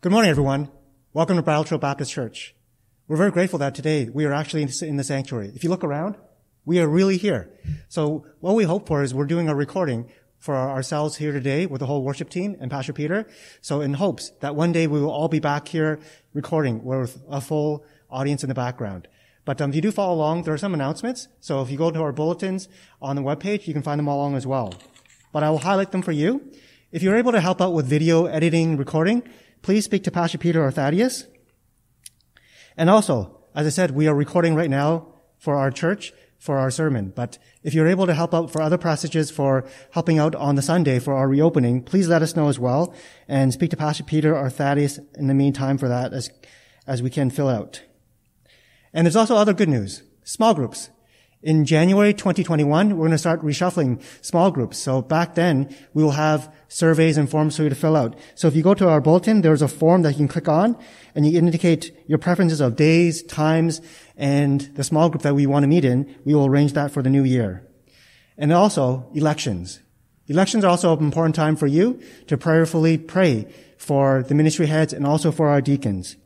Good morning, everyone. Welcome to Trail Baptist Church. We're very grateful that today we are actually in the sanctuary. If you look around, we are really here. So what we hope for is we're doing a recording for ourselves here today with the whole worship team and Pastor Peter. So in hopes that one day we will all be back here recording with a full audience in the background. But um, if you do follow along, there are some announcements. So if you go to our bulletins on the webpage, you can find them all along as well. But I will highlight them for you. If you're able to help out with video editing, recording, please speak to Pastor Peter or Thaddeus. And also, as I said, we are recording right now for our church for our sermon. But if you're able to help out for other passages for helping out on the Sunday for our reopening, please let us know as well and speak to Pastor Peter or Thaddeus in the meantime for that as, as we can fill out. And there's also other good news. Small groups. In January 2021, we're going to start reshuffling small groups. So back then, we will have surveys and forms for you to fill out. So if you go to our bulletin, there's a form that you can click on and you indicate your preferences of days, times, and the small group that we want to meet in. We will arrange that for the new year. And also, elections. Elections are also an important time for you to prayerfully pray for the ministry heads and also for our deacons.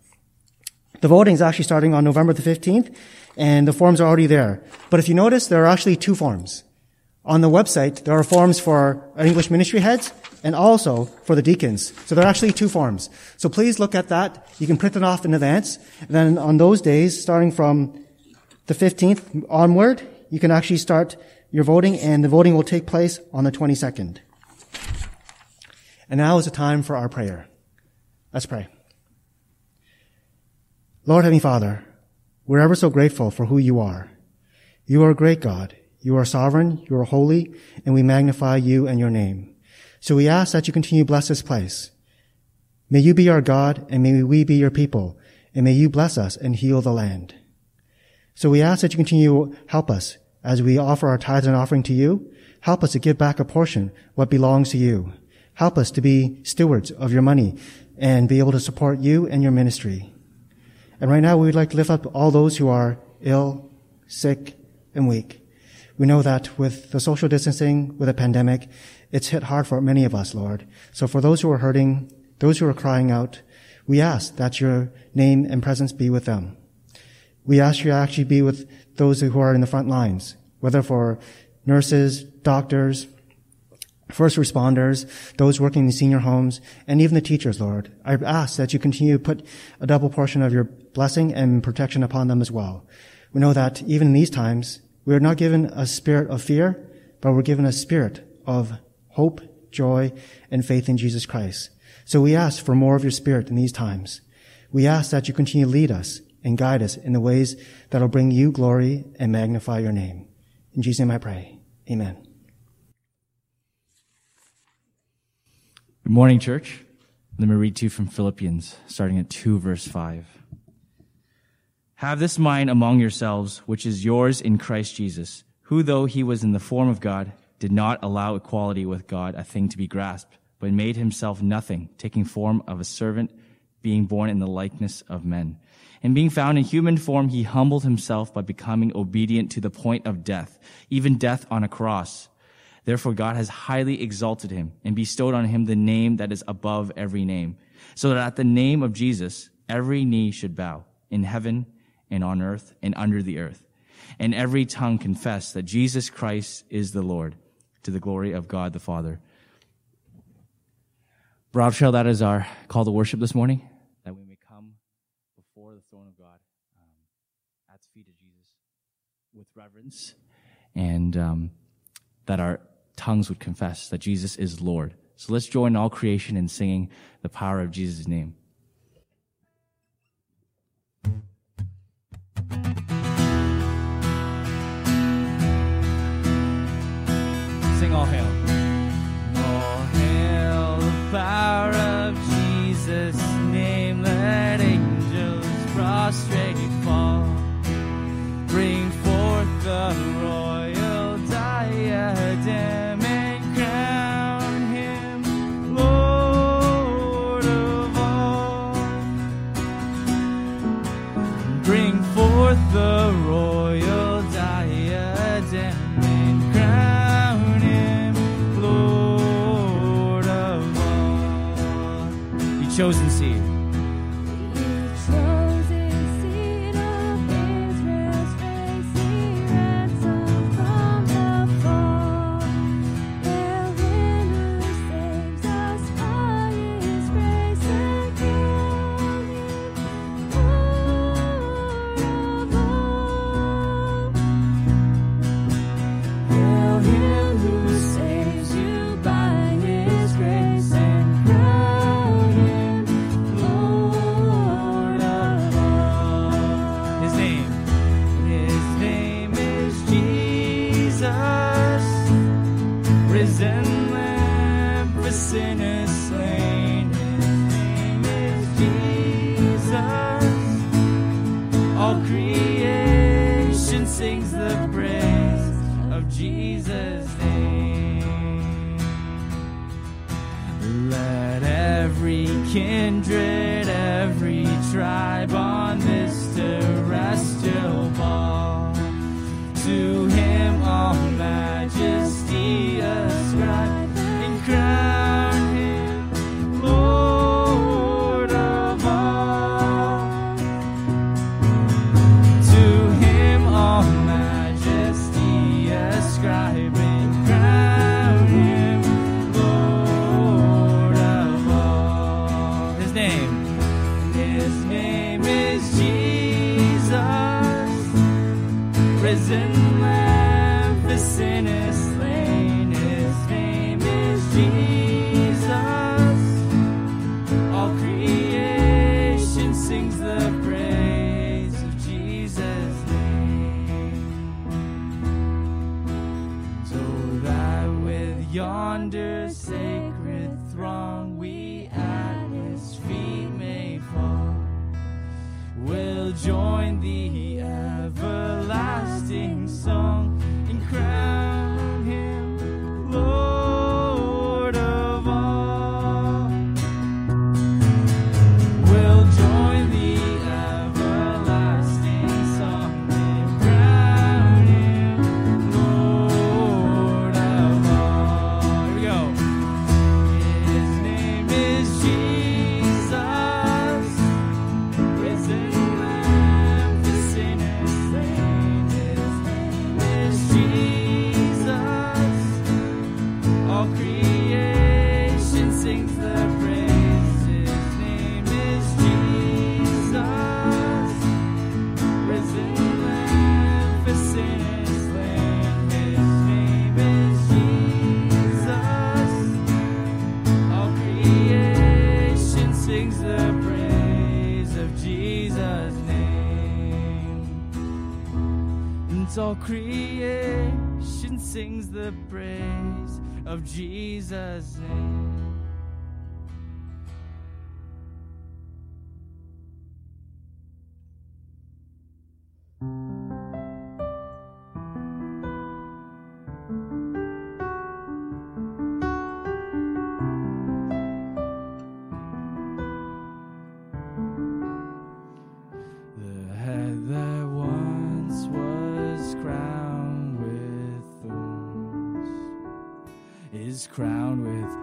The voting is actually starting on November the 15th and the forms are already there. But if you notice, there are actually two forms. On the website, there are forms for English ministry heads and also for the deacons. So there are actually two forms. So please look at that. You can print it off in advance. And then on those days, starting from the 15th onward, you can actually start your voting and the voting will take place on the 22nd. And now is the time for our prayer. Let's pray. Lord Heavenly Father, we're ever so grateful for who you are. You are a great God. You are sovereign, you are holy, and we magnify you and your name. So we ask that you continue to bless this place. May you be our God, and may we be your people, and may you bless us and heal the land. So we ask that you continue to help us as we offer our tithes and offering to you. Help us to give back a portion what belongs to you. Help us to be stewards of your money and be able to support you and your ministry. And right now we would like to lift up all those who are ill, sick, and weak. We know that with the social distancing, with the pandemic, it's hit hard for many of us, Lord. So for those who are hurting, those who are crying out, we ask that your name and presence be with them. We ask you to actually be with those who are in the front lines, whether for nurses, doctors, first responders, those working in senior homes, and even the teachers, Lord. I ask that you continue to put a double portion of your blessing and protection upon them as well. We know that even in these times, we are not given a spirit of fear, but we're given a spirit of hope, joy, and faith in Jesus Christ. So we ask for more of your spirit in these times. We ask that you continue to lead us and guide us in the ways that will bring you glory and magnify your name. In Jesus' name I pray. Amen. Good morning, church. Let me read to you from Philippians, starting at 2 verse 5. Have this mind among yourselves, which is yours in Christ Jesus, who though he was in the form of God, did not allow equality with God a thing to be grasped, but made himself nothing, taking form of a servant, being born in the likeness of men. And being found in human form, he humbled himself by becoming obedient to the point of death, even death on a cross. Therefore, God has highly exalted him and bestowed on him the name that is above every name, so that at the name of Jesus, every knee should bow in heaven and on earth and under the earth, and every tongue confess that Jesus Christ is the Lord, to the glory of God the Father. Trail, that is our call to worship this morning, that we may come before the throne of God um, at the feet of Jesus with reverence, and um, that our tongues would confess that Jesus is Lord. So let's join all creation in singing the power of Jesus' name. Sing all hail. All hail the power of Jesus' name. Let angels prostrate fall. Bring forth the chosen seed. For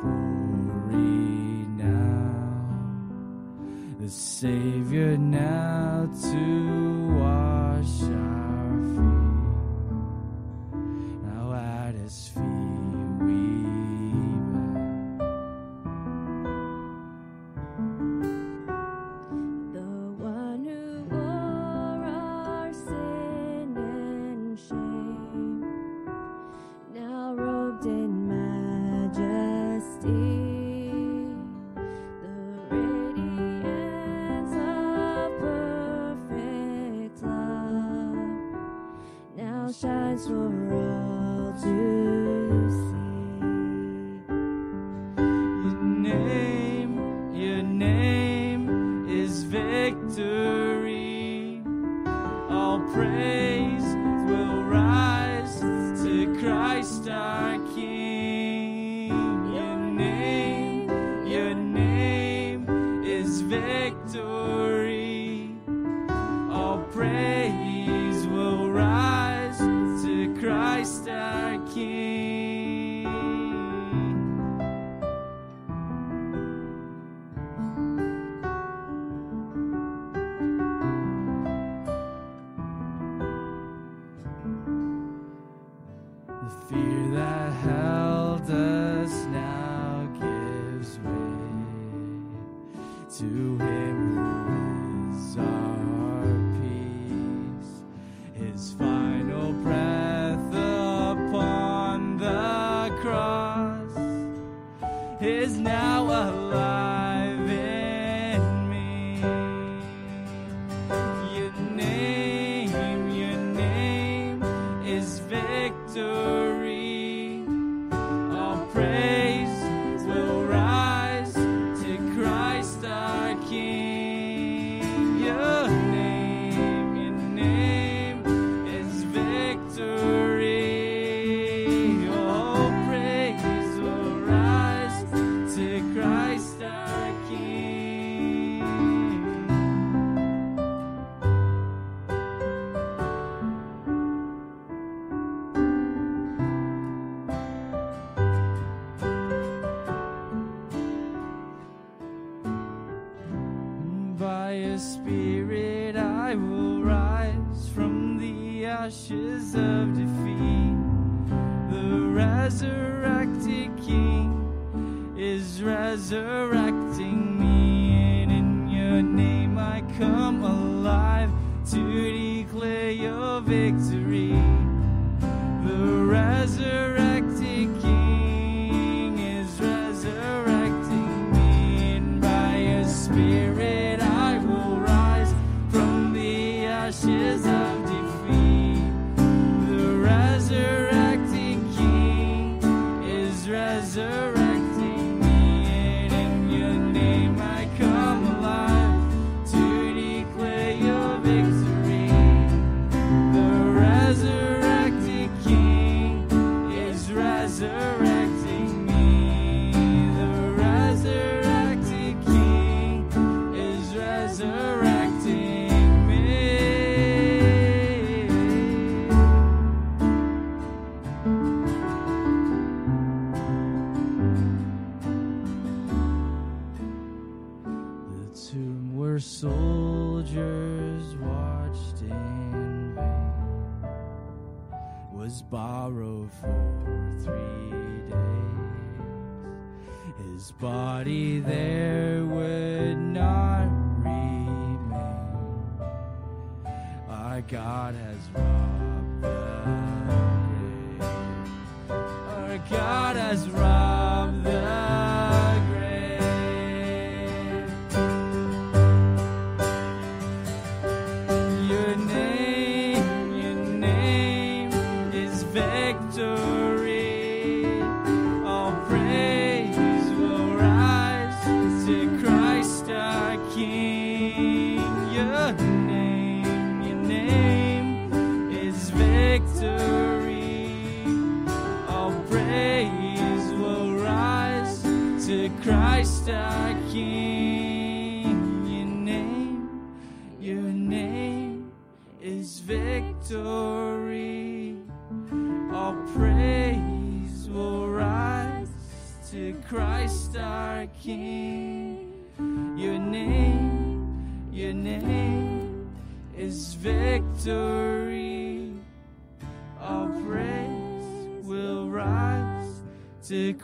glory now. The Savior now to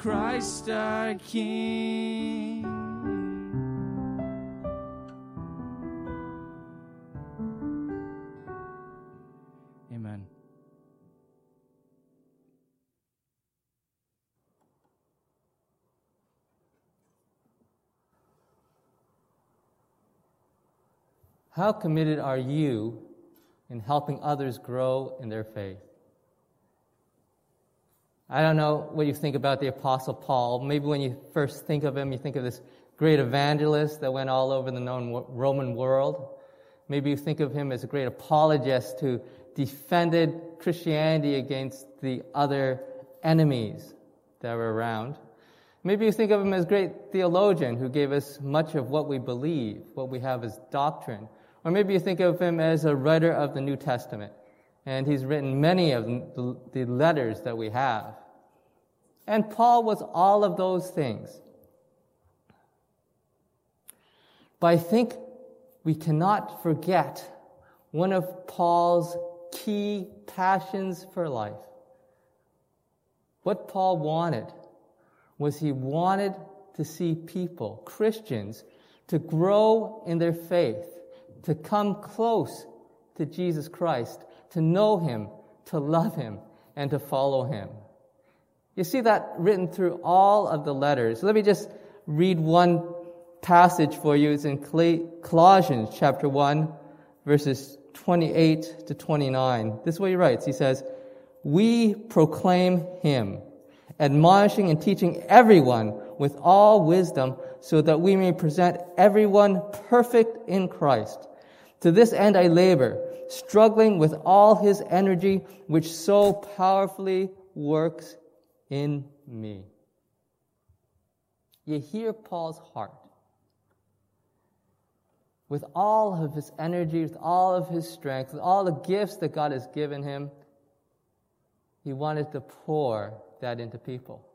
Christ our King. Amen. How committed are you in helping others grow in their faith? I don't know what you think about the Apostle Paul. Maybe when you first think of him, you think of this great evangelist that went all over the known Roman world. Maybe you think of him as a great apologist who defended Christianity against the other enemies that were around. Maybe you think of him as a great theologian who gave us much of what we believe, what we have as doctrine. Or maybe you think of him as a writer of the New Testament, and he's written many of the letters that we have. And Paul was all of those things. But I think we cannot forget one of Paul's key passions for life. What Paul wanted was he wanted to see people, Christians, to grow in their faith, to come close to Jesus Christ, to know him, to love him, and to follow him. You see that written through all of the letters. Let me just read one passage for you. It's in Colossians chapter 1, verses 28 to 29. This is what he writes. He says, We proclaim him, admonishing and teaching everyone with all wisdom, so that we may present everyone perfect in Christ. To this end I labor, struggling with all his energy, which so powerfully works in me. You hear Paul's heart. With all of his energy, with all of his strength, with all the gifts that God has given him, he wanted to pour that into people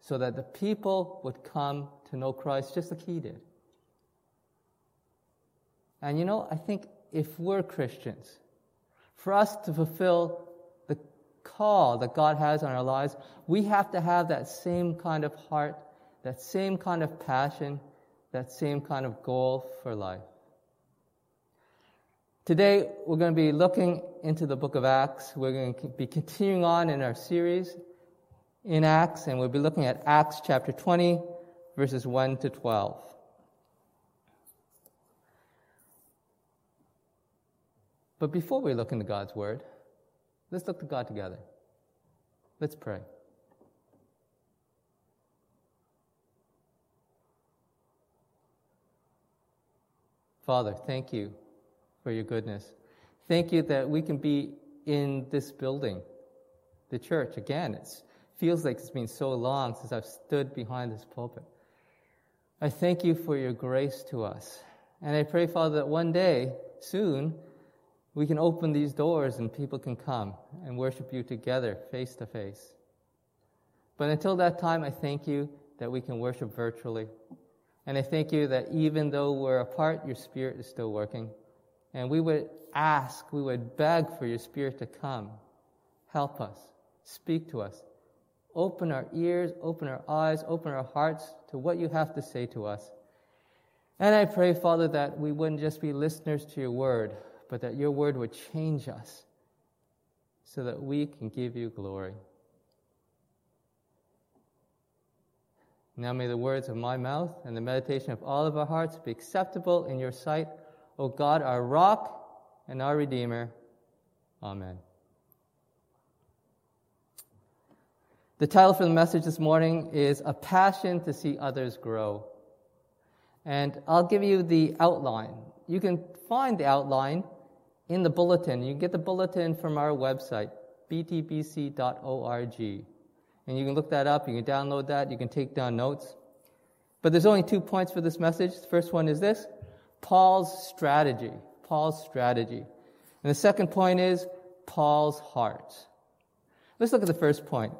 so that the people would come to know Christ just like he did. And you know, I think if we're Christians, for us to fulfill the call that God has on our lives, we have to have that same kind of heart, that same kind of passion, that same kind of goal for life. Today, we're going to be looking into the book of Acts. We're going to be continuing on in our series in Acts, and we'll be looking at Acts chapter 20, verses 1 to 12. But before we look into God's Word, let's look to God together. Let's pray. Father, thank you for your goodness. Thank you that we can be in this building, the church. Again, it feels like it's been so long since I've stood behind this pulpit. I thank you for your grace to us. And I pray, Father, that one day, soon, we can open these doors and people can come and worship you together, face to face. But until that time, I thank you that we can worship virtually. And I thank you that even though we're apart, your Spirit is still working. And we would ask, we would beg for your Spirit to come, help us, speak to us, open our ears, open our eyes, open our hearts to what you have to say to us. And I pray, Father, that we wouldn't just be listeners to your word, but that your word would change us so that we can give you glory. Now may the words of my mouth and the meditation of all of our hearts be acceptable in your sight, O God, our rock and our redeemer. Amen. The title for the message this morning is A Passion to See Others Grow. And I'll give you the outline. You can find the outline in the bulletin. You get the bulletin from our website, btbc.org. And you can look that up, you can download that, you can take down notes. But there's only two points for this message. The first one is this Paul's strategy. Paul's strategy. And the second point is Paul's heart. Let's look at the first point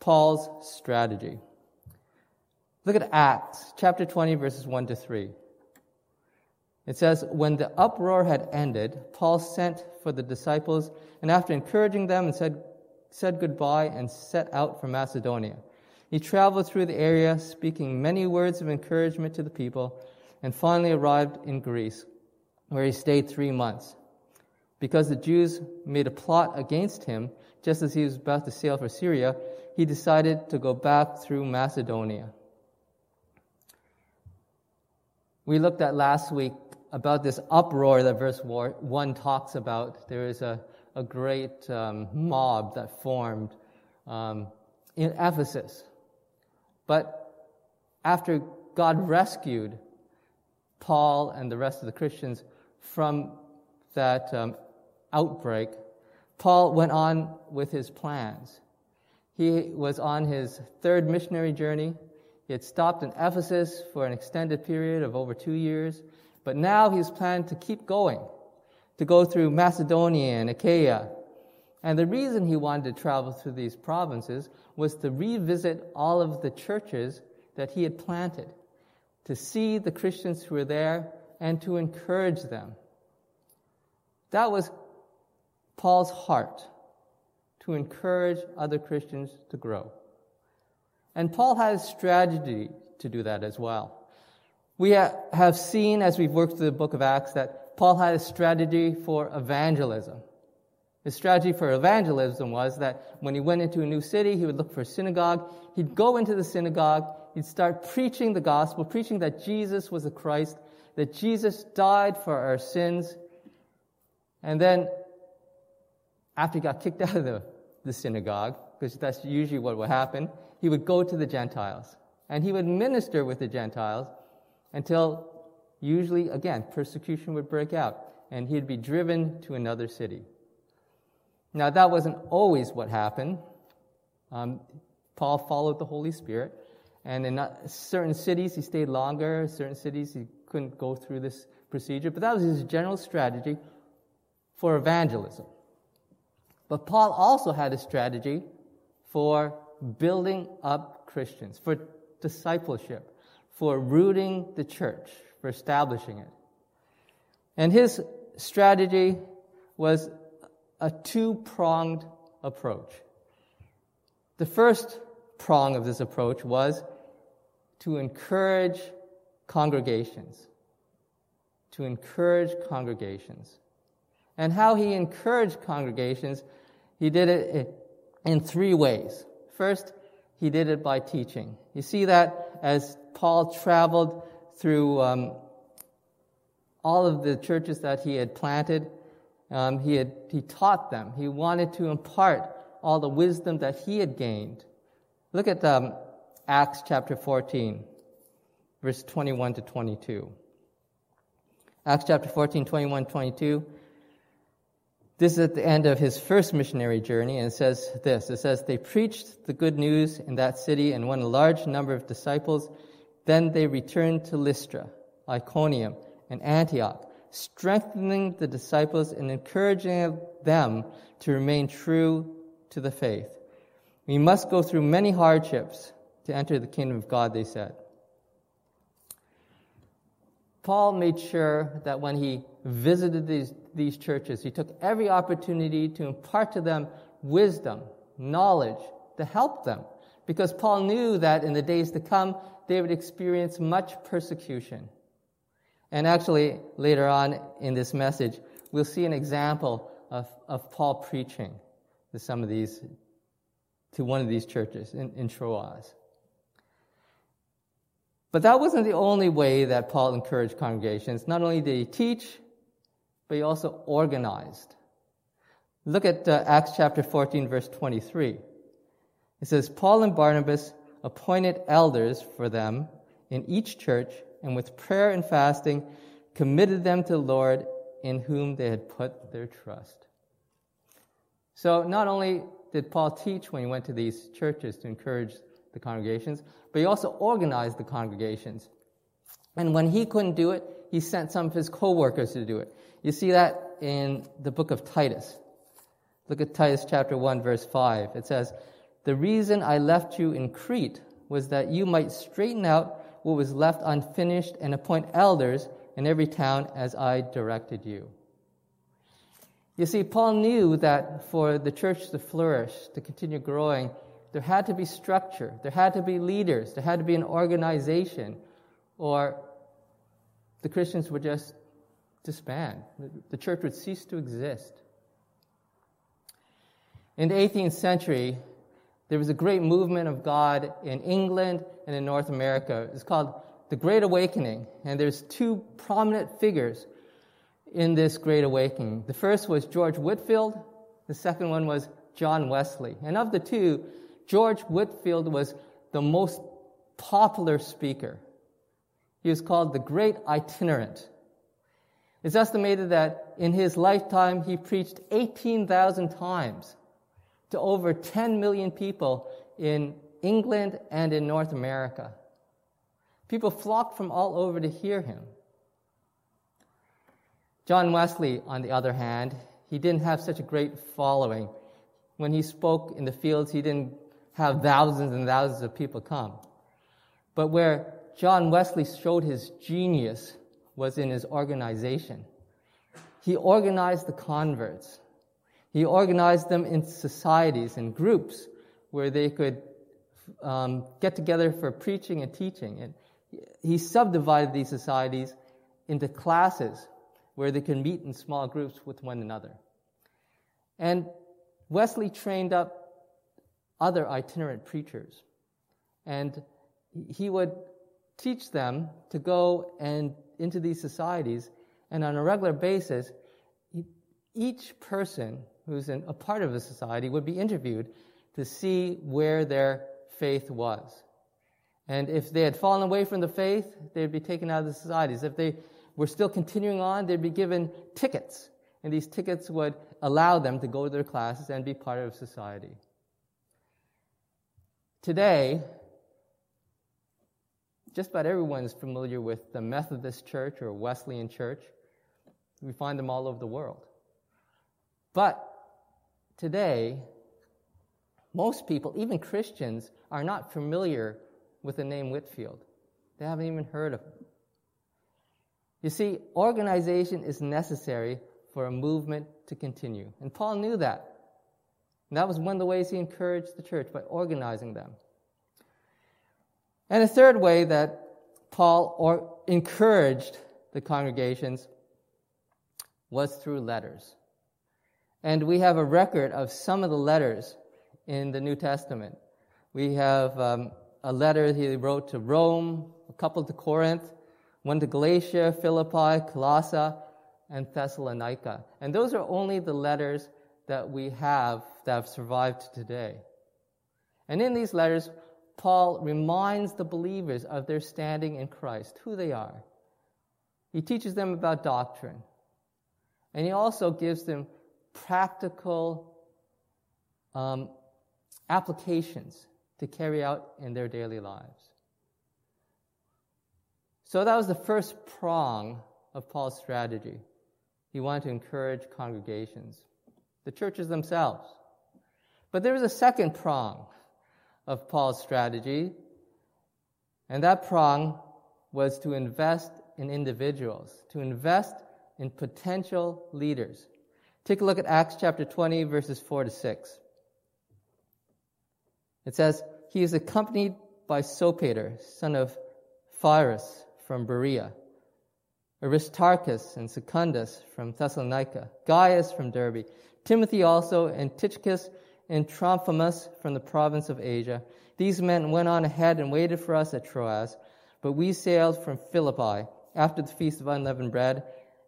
Paul's strategy. Look at Acts chapter 20, verses 1 to 3. It says, When the uproar had ended, Paul sent for the disciples, and after encouraging them and said, said goodbye and set out for Macedonia. He traveled through the area, speaking many words of encouragement to the people, and finally arrived in Greece, where he stayed three months. Because the Jews made a plot against him just as he was about to sail for Syria, he decided to go back through Macedonia. We looked at last week about this uproar that verse 1 talks about. There is a, a great um, mob that formed um, in Ephesus. But after God rescued Paul and the rest of the Christians from that um, outbreak, Paul went on with his plans. He was on his third missionary journey. He had stopped in Ephesus for an extended period of over two years. But now he's planned to keep going, to go through Macedonia and Achaia. And the reason he wanted to travel through these provinces was to revisit all of the churches that he had planted, to see the Christians who were there and to encourage them. That was Paul's heart, to encourage other Christians to grow. And Paul had a strategy to do that as well. We have seen as we've worked through the book of Acts that Paul had a strategy for evangelism. His strategy for evangelism was that when he went into a new city, he would look for a synagogue. He'd go into the synagogue. He'd start preaching the gospel, preaching that Jesus was the Christ, that Jesus died for our sins. And then, after he got kicked out of the, the synagogue, because that's usually what would happen, he would go to the Gentiles. And he would minister with the Gentiles until usually, again, persecution would break out and he'd be driven to another city. Now, that wasn't always what happened. Um, Paul followed the Holy Spirit, and in certain cities he stayed longer, certain cities he couldn't go through this procedure, but that was his general strategy for evangelism. But Paul also had a strategy for building up Christians, for discipleship for rooting the church, for establishing it. And his strategy was a two pronged approach. The first prong of this approach was to encourage congregations. To encourage congregations. And how he encouraged congregations, he did it in three ways. First, he did it by teaching. You see that as Paul traveled through um, all of the churches that he had planted, um, he, had, he taught them. He wanted to impart all the wisdom that he had gained. Look at um, Acts chapter 14, verse 21 to 22. Acts chapter 14, 21, 22. This is at the end of his first missionary journey, and it says this. It says, They preached the good news in that city and won a large number of disciples. Then they returned to Lystra, Iconium, and Antioch, strengthening the disciples and encouraging them to remain true to the faith. We must go through many hardships to enter the kingdom of God, they said. Paul made sure that when he visited these, these churches, he took every opportunity to impart to them wisdom, knowledge, to help them. Because Paul knew that in the days to come, they would experience much persecution. And actually, later on in this message, we'll see an example of, of Paul preaching to some of these, to one of these churches in, in Troas. But that wasn't the only way that Paul encouraged congregations. Not only did he teach, but he also organized. Look at uh, Acts chapter 14, verse 23. It says, Paul and Barnabas appointed elders for them in each church, and with prayer and fasting committed them to the Lord in whom they had put their trust. So not only did Paul teach when he went to these churches to encourage the congregations, but he also organized the congregations. And when he couldn't do it, he sent some of his co-workers to do it. You see that in the book of Titus. Look at Titus chapter 1 verse 5. It says, "The reason I left you in Crete was that you might straighten out what was left unfinished and appoint elders in every town as I directed you." You see, Paul knew that for the church to flourish, to continue growing, there had to be structure, there had to be leaders, there had to be an organization, or the Christians would just disband. The church would cease to exist. In the 18th century, there was a great movement of God in England and in North America. It's called the Great Awakening, and there's two prominent figures in this Great Awakening. The first was George Whitefield, the second one was John Wesley. And of the two, George Whitefield was the most popular speaker. He was called the Great Itinerant. It's estimated that in his lifetime he preached 18,000 times to over 10 million people in England and in North America. People flocked from all over to hear him. John Wesley, on the other hand, he didn't have such a great following. When he spoke in the fields, he didn't have thousands and thousands of people come. But where John Wesley showed his genius was in his organization. He organized the converts. He organized them in societies and groups where they could um, get together for preaching and teaching. And he subdivided these societies into classes where they could meet in small groups with one another. And Wesley trained up other itinerant preachers. And he would teach them to go and into these societies, and on a regular basis, each person who's in a part of a society would be interviewed to see where their faith was. And if they had fallen away from the faith, they'd be taken out of the societies. If they were still continuing on, they'd be given tickets. And these tickets would allow them to go to their classes and be part of society. Today, just about everyone is familiar with the Methodist Church or Wesleyan Church. We find them all over the world. But today, most people, even Christians, are not familiar with the name Whitefield. They haven't even heard of him. You see, organization is necessary for a movement to continue. And Paul knew that. And that was one of the ways he encouraged the church by organizing them. And a third way that Paul encouraged the congregations was through letters. And we have a record of some of the letters in the New Testament. We have um, a letter he wrote to Rome, a couple to Corinth, one to Galatia, Philippi, Colossae, and Thessalonica. And those are only the letters that we have that have survived today. And in these letters, Paul reminds the believers of their standing in Christ, who they are. He teaches them about doctrine. And he also gives them practical um, applications to carry out in their daily lives. So that was the first prong of Paul's strategy. He wanted to encourage congregations, the churches themselves. But there was a second prong of Paul's strategy, and that prong was to invest in individuals, to invest in potential leaders. Take a look at Acts chapter 20, verses 4 to 6. It says, He is accompanied by Sopater, son of Pyrrhus from Berea, Aristarchus and Secundus from Thessalonica, Gaius from Derbe, Timothy also, and Tychicus and Trophimus from the province of Asia. These men went on ahead and waited for us at Troas, but we sailed from Philippi after the feast of unleavened bread,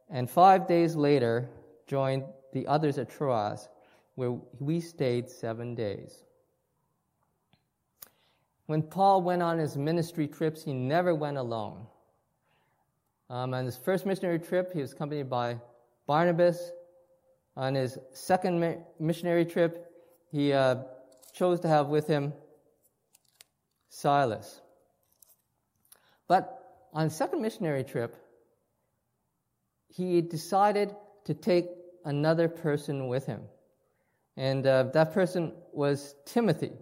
and five days later joined the others at Troas, where we stayed seven days. When Paul went on his ministry trips, he never went alone. Um, on his first missionary trip, he was accompanied by Barnabas. On his second mi- missionary trip, he uh, chose to have with him Silas. But on second missionary trip, he decided to take another person with him. And uh, that person was Timothy.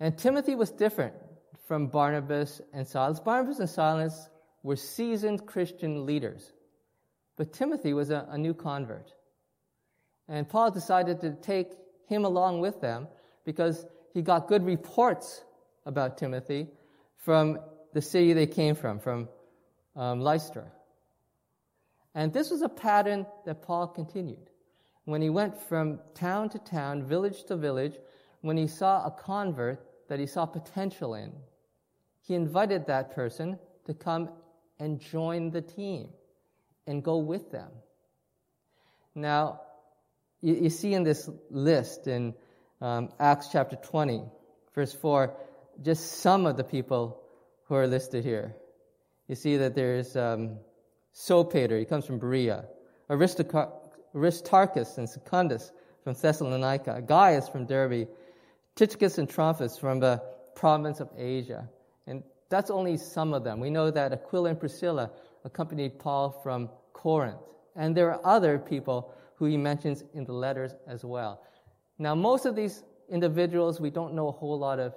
And Timothy was different from Barnabas and Silas. Barnabas and Silas were seasoned Christian leaders, but Timothy was a, a new convert. And Paul decided to take him along with them because he got good reports about Timothy from the city they came from, from um, Lystra. And this was a pattern that Paul continued. When he went from town to town, village to village, when he saw a convert that he saw potential in, he invited that person to come and join the team and go with them. Now, you, you see in this list in um, Acts chapter 20, verse 4, just some of the people who are listed here. You see that there's um, Sopater, he comes from Berea, Aristarchus and Secundus from Thessalonica, Gaius from Derbe, Tychicus and Trophimus from the province of Asia. And that's only some of them. We know that Aquila and Priscilla accompanied Paul from Corinth. And there are other people who he mentions in the letters as well. Now, most of these individuals we don't know a whole lot of,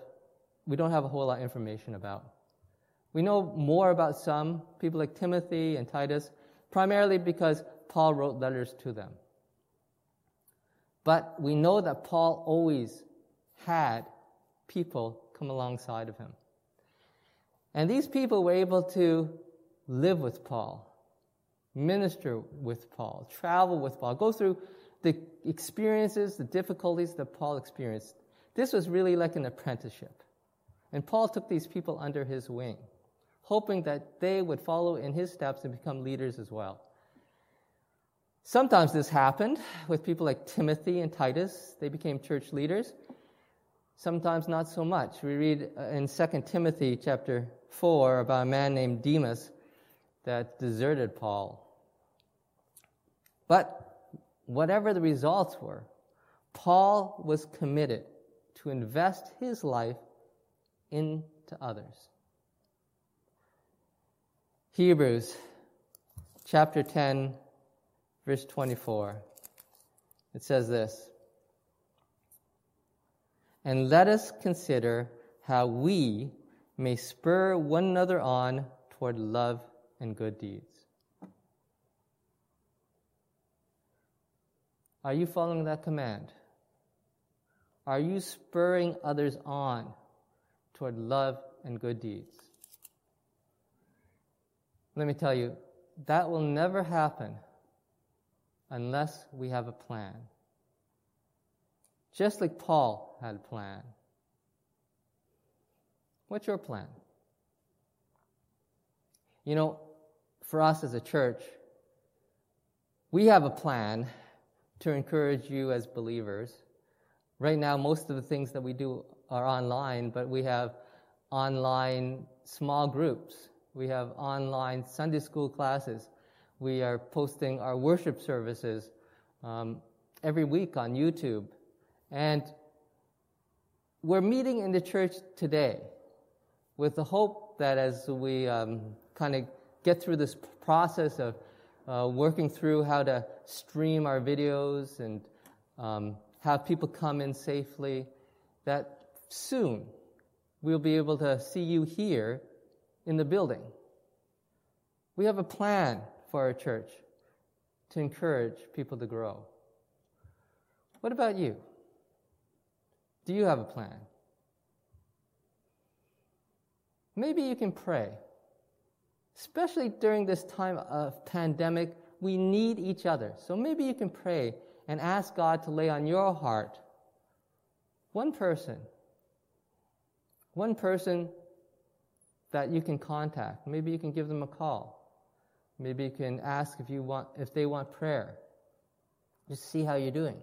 we don't have a whole lot of information about. We know more about some, people like Timothy and Titus, primarily because Paul wrote letters to them. But we know that Paul always had people come alongside of him. And these people were able to live with Paul, minister with Paul, travel with Paul, go through the experiences, the difficulties that Paul experienced. This was really like an apprenticeship. And Paul took these people under his wing hoping that they would follow in his steps and become leaders as well. Sometimes this happened with people like Timothy and Titus. They became church leaders. Sometimes not so much. We read in 2 Timothy chapter 4 about a man named Demas that deserted Paul. But whatever the results were, Paul was committed to invest his life into others. Hebrews chapter 10, verse 24. It says this And let us consider how we may spur one another on toward love and good deeds. Are you following that command? Are you spurring others on toward love and good deeds? Let me tell you, that will never happen unless we have a plan. Just like Paul had a plan. What's your plan? You know, for us as a church, we have a plan to encourage you as believers. Right now, most of the things that we do are online, but we have online small groups. We have online Sunday school classes. We are posting our worship services um, every week on YouTube. And we're meeting in the church today with the hope that as we um, kind of get through this process of uh, working through how to stream our videos and um, have people come in safely, that soon we'll be able to see you here in the building. We have a plan for our church to encourage people to grow. What about you? Do you have a plan? Maybe you can pray. Especially during this time of pandemic, we need each other. So maybe you can pray and ask God to lay on your heart one person, one person that you can contact. Maybe you can give them a call. Maybe you can ask if you want if they want prayer. Just see how you're doing.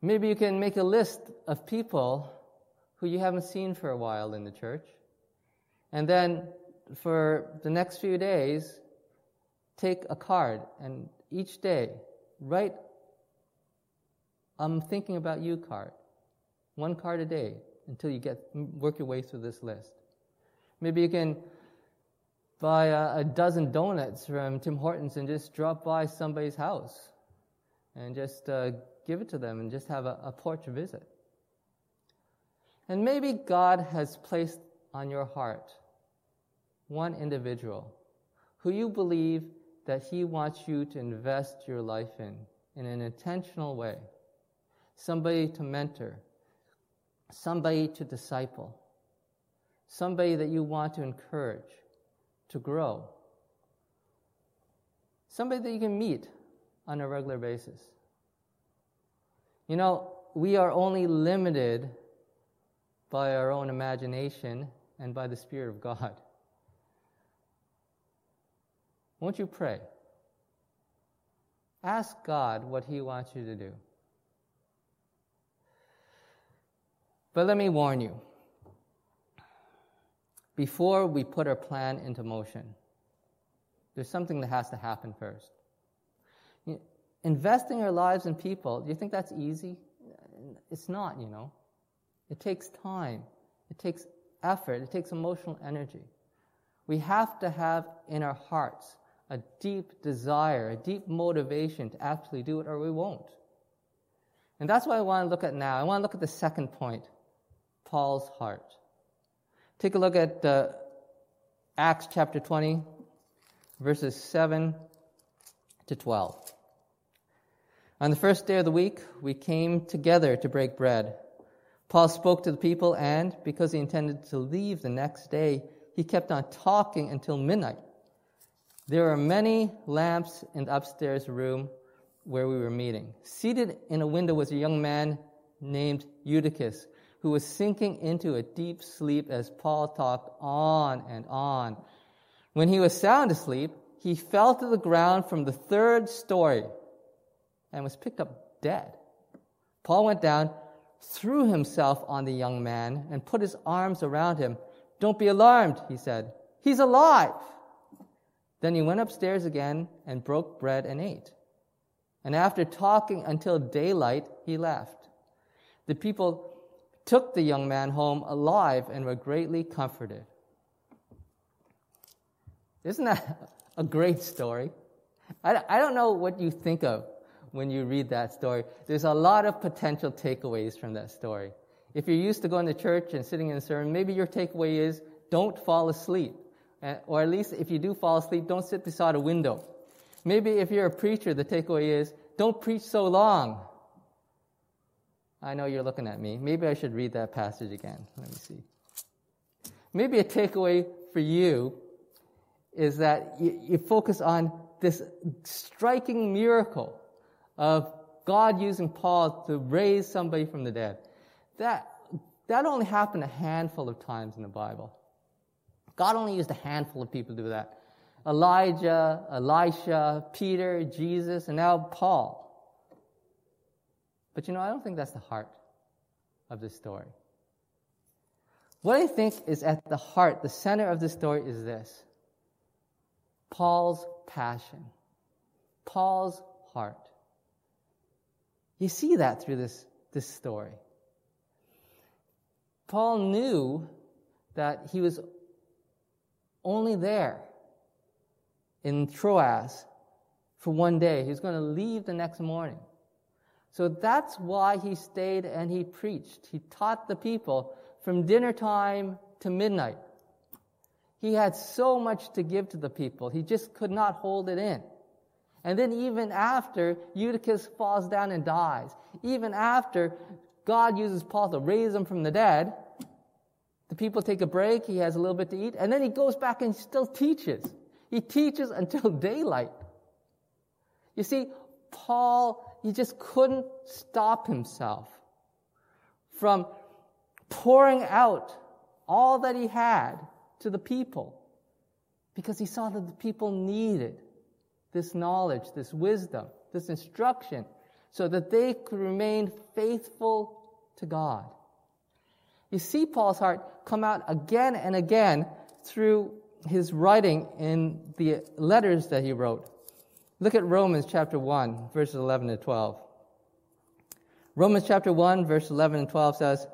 Maybe you can make a list of people who you haven't seen for a while in the church. And then for the next few days, take a card and each day write I'm thinking about you card. One card a day until you get work your way through this list. Maybe you can buy a, a dozen donuts from Tim Hortons and just drop by somebody's house and just uh, give it to them and just have a, a porch visit. And maybe God has placed on your heart one individual who you believe that He wants you to invest your life in in an intentional way. Somebody to mentor, somebody to disciple, somebody that you want to encourage to grow, somebody that you can meet on a regular basis. You know, we are only limited by our own imagination and by the Spirit of God. Won't you pray? Ask God what He wants you to do. But let me warn you before we put our plan into motion, there's something that has to happen first. Investing our lives in people, do you think that's easy? It's not, you know. It takes time, it takes effort, it takes emotional energy. We have to have in our hearts a deep desire, a deep motivation to actually do it, or we won't. And that's what I want to look at now. I want to look at the second point Paul's heart. Take a look at uh, Acts chapter 20, verses 7 to 12. On the first day of the week, we came together to break bread. Paul spoke to the people, and because he intended to leave the next day, he kept on talking until midnight. There are many lamps in the upstairs room where we were meeting. Seated in a window was a young man named Eutychus, who was sinking into a deep sleep as Paul talked on and on. When he was sound asleep, he fell to the ground from the third story and was picked up dead. Paul went down, threw himself on the young man, and put his arms around him. Don't be alarmed, he said. He's alive. Then he went upstairs again and broke bread and ate. And after talking until daylight, he left. The people took the young man home alive and were greatly comforted. Isn't that a great story? I, I don't know what you think of when you read that story. There's a lot of potential takeaways from that story. If you're used to going to church and sitting in a sermon, maybe your takeaway is don't fall asleep Uh, or at least if you do fall asleep, don't sit beside a window. Maybe if you're a preacher, the takeaway is don't preach so long. I know you're looking at me. Maybe I should read that passage again. Let me see. Maybe a takeaway for you is that you, you focus on this striking miracle of God using Paul to raise somebody from the dead. That, that only happened a handful of times in the Bible. God only used a handful of people to do that. Elijah, Elisha, Peter, Jesus, and now Paul. But you know, I don't think that's the heart of this story. What I think is at the heart, the center of this story is this Paul's passion, Paul's heart. You see that through this, this story. Paul knew that he was only there in Troas for one day. He was going to leave the next morning. So that's why he stayed and he preached. He taught the people from dinner time to midnight. He had so much to give to the people. He just could not hold it in. And then even after Eutychus falls down and dies, even after God uses Paul to raise him from the dead, the people take a break, he has a little bit to eat, and then he goes back and still teaches. He teaches until daylight. You see, Paul, he just couldn't stop himself from pouring out all that he had to the people because he saw that the people needed this knowledge, this wisdom, this instruction so that they could remain faithful to God. You see Paul's heart come out again and again through his writing in the letters that he wrote. Look at Romans chapter 1, verses 11 to 12. Romans chapter 1, verse 11 and 12 says,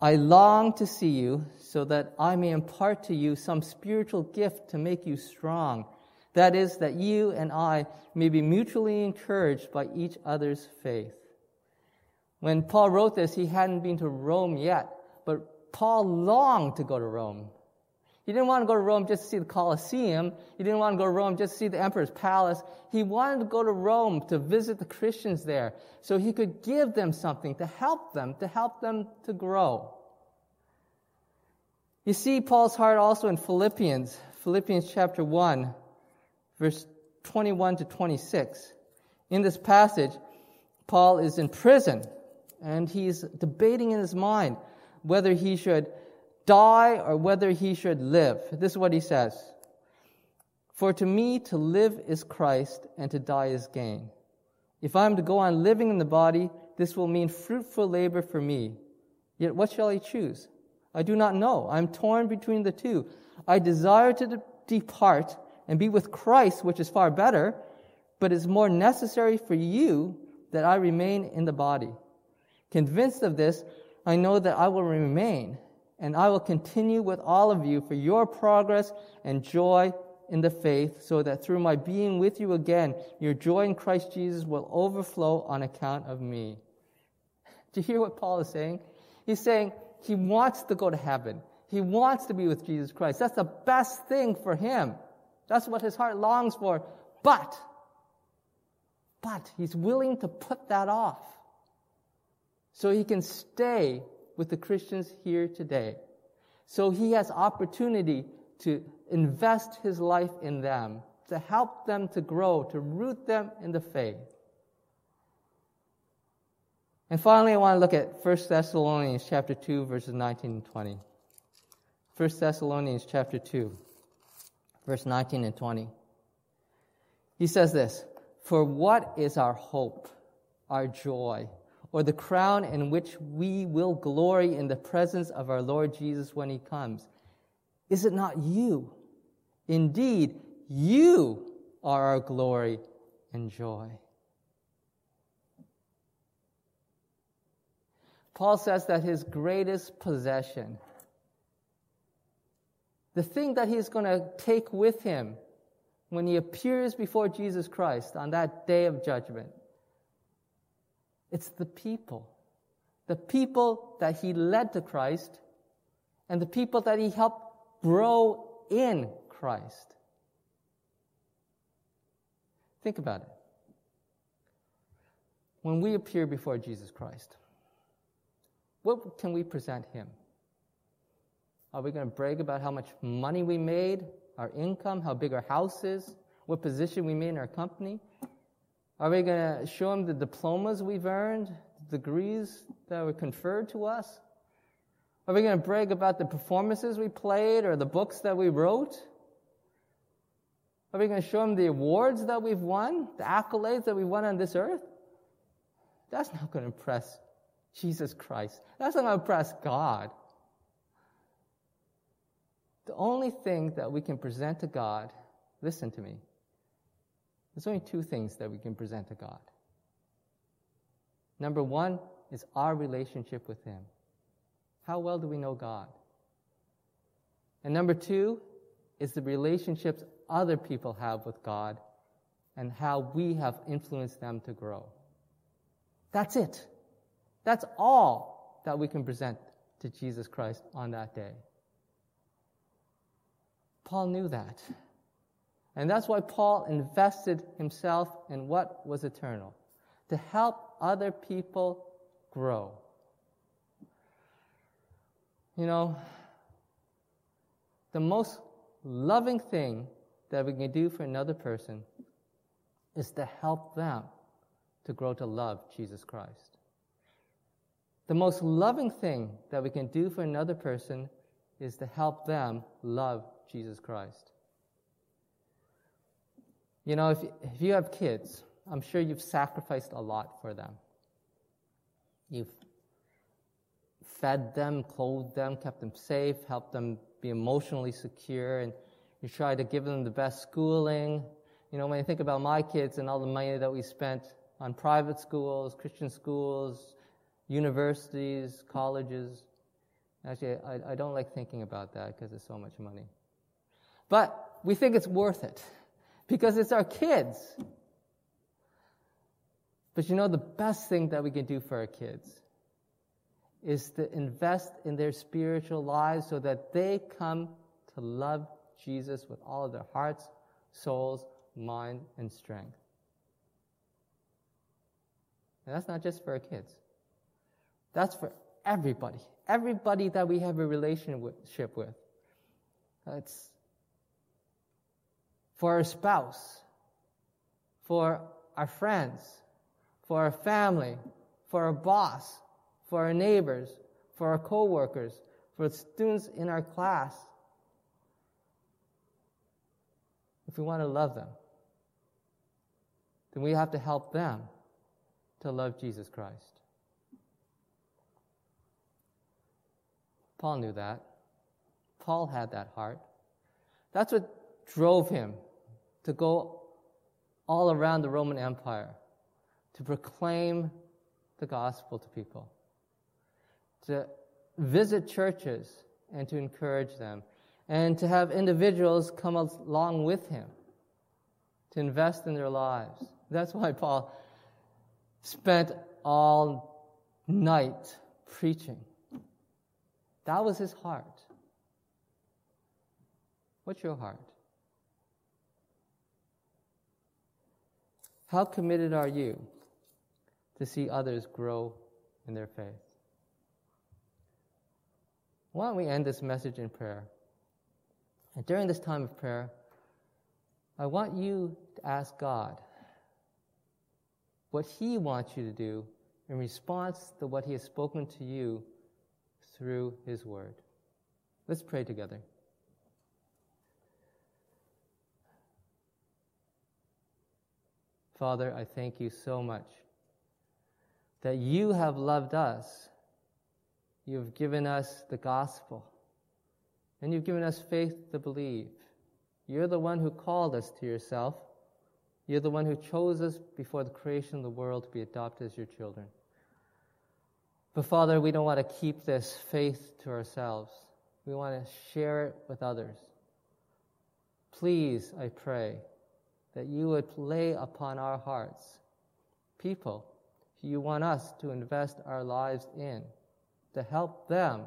I long to see you so that I may impart to you some spiritual gift to make you strong. That is, that you and I may be mutually encouraged by each other's faith. When Paul wrote this, he hadn't been to Rome yet, but Paul longed to go to Rome. He didn't want to go to Rome just to see the Colosseum. He didn't want to go to Rome just to see the emperor's palace. He wanted to go to Rome to visit the Christians there so he could give them something to help them, to help them to grow. You see Paul's heart also in Philippians, Philippians chapter 1, verse 21 to 26. In this passage, Paul is in prison and he's debating in his mind whether he should die or whether he should live. This is what he says. For to me to live is Christ and to die is gain. If I am to go on living in the body, this will mean fruitful labor for me. Yet what shall I choose? I do not know. I am torn between the two. I desire to de- depart and be with Christ, which is far better, but it's more necessary for you that I remain in the body. Convinced of this, I know that I will remain and I will continue with all of you for your progress and joy in the faith, so that through my being with you again, your joy in Christ Jesus will overflow on account of me. Do you hear what Paul is saying? He's saying he wants to go to heaven. He wants to be with Jesus Christ. That's the best thing for him. That's what his heart longs for. But, but he's willing to put that off so he can stay with the Christians here today. So he has opportunity to invest his life in them, to help them to grow, to root them in the faith. And finally, I want to look at 1 Thessalonians chapter 2, verses 19 and 20. 1 Thessalonians chapter 2, verse 19 and 20. He says this, For what is our hope, our joy, or the crown in which we will glory in the presence of our Lord Jesus when he comes? Is it not you? Indeed, you are our glory and joy. Paul says that his greatest possession, the thing that he's going to take with him when he appears before Jesus Christ on that day of judgment, it's the people. The people that he led to Christ and the people that he helped grow in Christ. Think about it. When we appear before Jesus Christ, what can we present him? Are we going to brag about how much money we made, our income, how big our house is, what position we made in our company? Are we going to show him the diplomas we've earned, the degrees that were conferred to us? Are we going to brag about the performances we played or the books that we wrote? Are we going to show him the awards that we've won, the accolades that we've won on this earth? That's not going to impress Jesus Christ. That's not going to impress God. The only thing that we can present to God, listen to me, there's only two things that we can present to God. Number one is our relationship with Him. How well do we know God? And number two is the relationships other people have with God and how we have influenced them to grow. That's it. That's all that we can present to Jesus Christ on that day. Paul knew that. And that's why Paul invested himself in what was eternal to help other people grow. You know, the most loving thing that we can do for another person is to help them to grow to love Jesus Christ. The most loving thing that we can do for another person is to help them love Jesus Christ. You know, if, if you have kids, I'm sure you've sacrificed a lot for them. You've fed them, clothed them, kept them safe, helped them be emotionally secure, and you try to give them the best schooling. You know, when I think about my kids and all the money that we spent on private schools, Christian schools, universities, colleges, actually, I, I don't like thinking about that because it's so much money. But we think it's worth it because it's our kids. But you know, the best thing that we can do for our kids is to invest in their spiritual lives so that they come to love Jesus with all of their hearts, souls, mind, and strength. And that's not just for our kids. That's for everybody. Everybody that we have a relationship with. It's for our spouse, for our friends, for our family, for our boss, for our neighbors, for our coworkers, for students in our class. If we want to love them, then we have to help them to love Jesus Christ. Paul knew that. Paul had that heart. That's what drove him to go all around the Roman Empire to proclaim the gospel to people, to visit churches and to encourage them, and to have individuals come along with him to invest in their lives. That's why Paul spent all night preaching. That was his heart. What's your heart? How committed are you to see others grow in their faith? Why don't we end this message in prayer? And during this time of prayer, I want you to ask God what He wants you to do in response to what He has spoken to you through His Word. Let's pray together. Father, I thank you so much that you have loved us. You've given us the gospel, and you've given us faith to believe. You're the one who called us to yourself. You're the one who chose us before the creation of the world to be adopted as your children. But Father, we don't want to keep this faith to ourselves. We want to share it with others. Please, I pray, that you would lay upon our hearts people who you want us to invest our lives in, to help them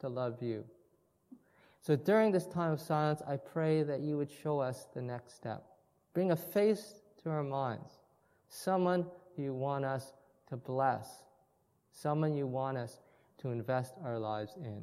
to love you. So during this time of silence, I pray that you would show us the next step. Bring a face to our minds, someone you want us to bless, someone you want us to invest our lives in.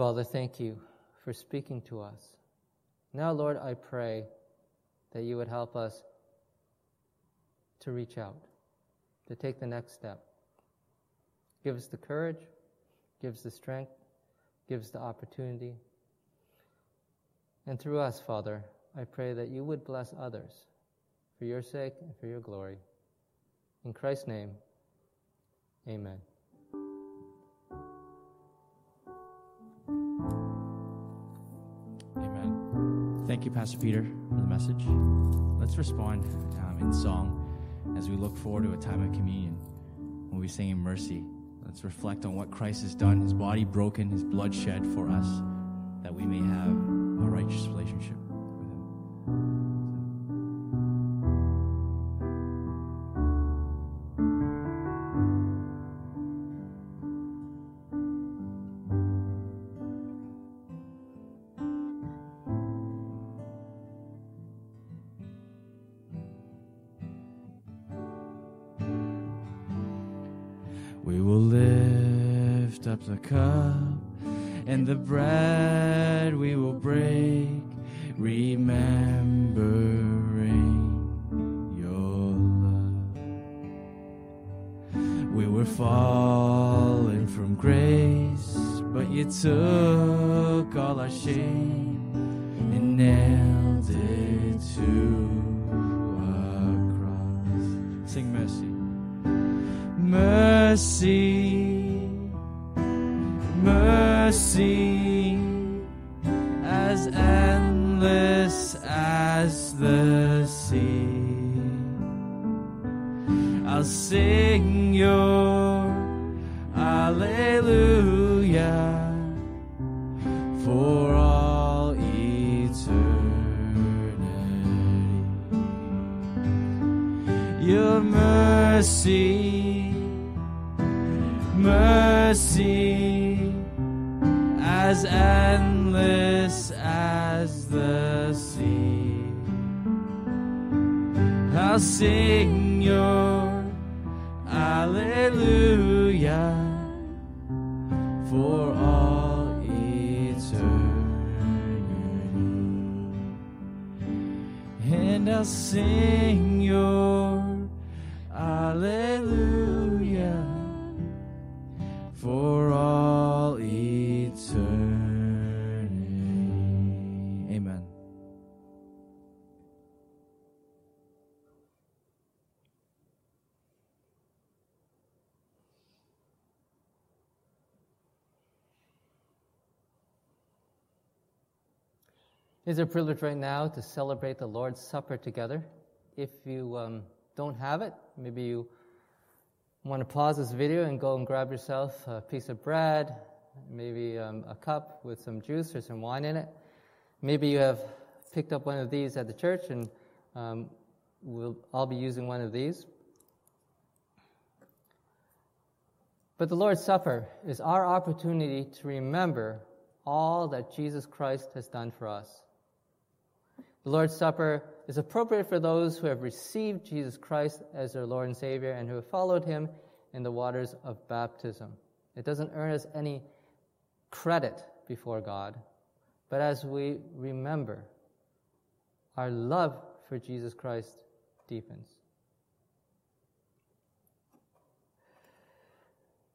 Father, thank you for speaking to us. Now, Lord, I pray that you would help us to reach out, to take the next step. Give us the courage, give us the strength, give us the opportunity. And through us, Father, I pray that you would bless others for your sake and for your glory. In Christ's name, amen. Thank you, Pastor Peter, for the message. Let's respond um, in song as we look forward to a time of communion when we sing in mercy. Let's reflect on what Christ has done, his body broken, his blood shed for us, that we may have a righteous relationship with him. As endless as the sea. I'll sing your Alleluia for all eternity your mercy, mercy, as endless as the sea. I'll sing your Alleluia for all eternity and I'll sing your Alleluia for all It's a privilege right now to celebrate the Lord's Supper together. If you um, don't have it, maybe you want to pause this video and go and grab yourself a piece of bread, maybe um, a cup with some juice or some wine in it. Maybe you have picked up one of these at the church, and um, we'll all be using one of these. But the Lord's Supper is our opportunity to remember all that Jesus Christ has done for us. The Lord's Supper is appropriate for those who have received Jesus Christ as their Lord and Savior and who have followed Him in the waters of baptism. It doesn't earn us any credit before God, but as we remember, our love for Jesus Christ deepens.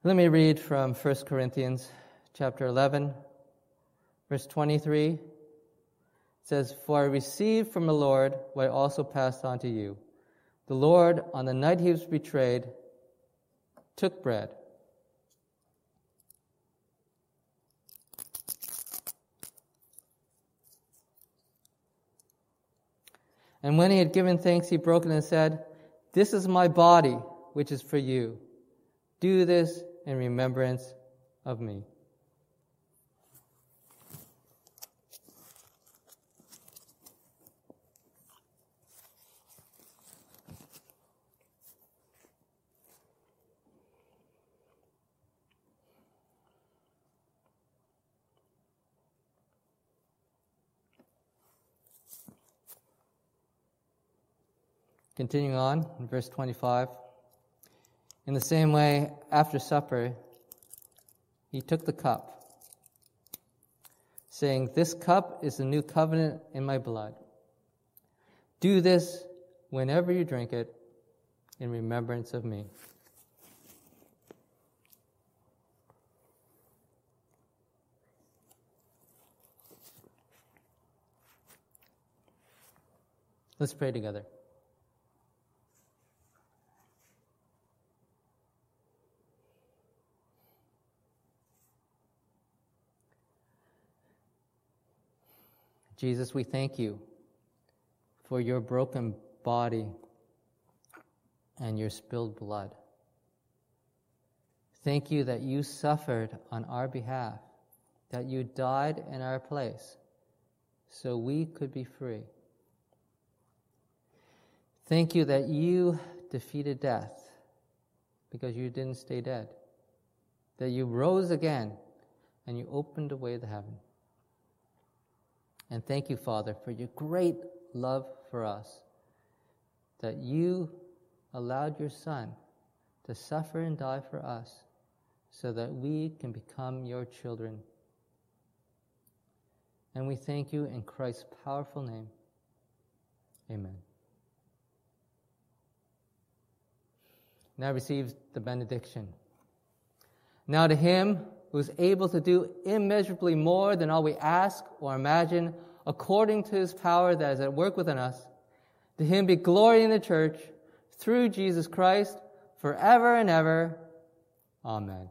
Let me read from 1 Corinthians chapter 11, verse 23 says, For I received from the Lord what I also passed on to you. The Lord, on the night he was betrayed, took bread. And when he had given thanks, he broke it and said, This is my body, which is for you. Do this in remembrance of me. Continuing on in verse 25. In the same way, after supper, he took the cup, saying, This cup is the new covenant in my blood. Do this whenever you drink it in remembrance of me. Let's pray together. Jesus, we thank you for your broken body and your spilled blood. Thank you that you suffered on our behalf, that you died in our place, so we could be free. Thank you that you defeated death because you didn't stay dead, that you rose again and you opened a way to heaven. And thank you, Father, for your great love for us, that you allowed your Son to suffer and die for us so that we can become your children. And we thank you in Christ's powerful name. Amen. Now receive the benediction. Now to him who is able to do immeasurably more than all we ask or imagine, according to his power that is at work within us. To him be glory in the church through Jesus Christ forever and ever. Amen.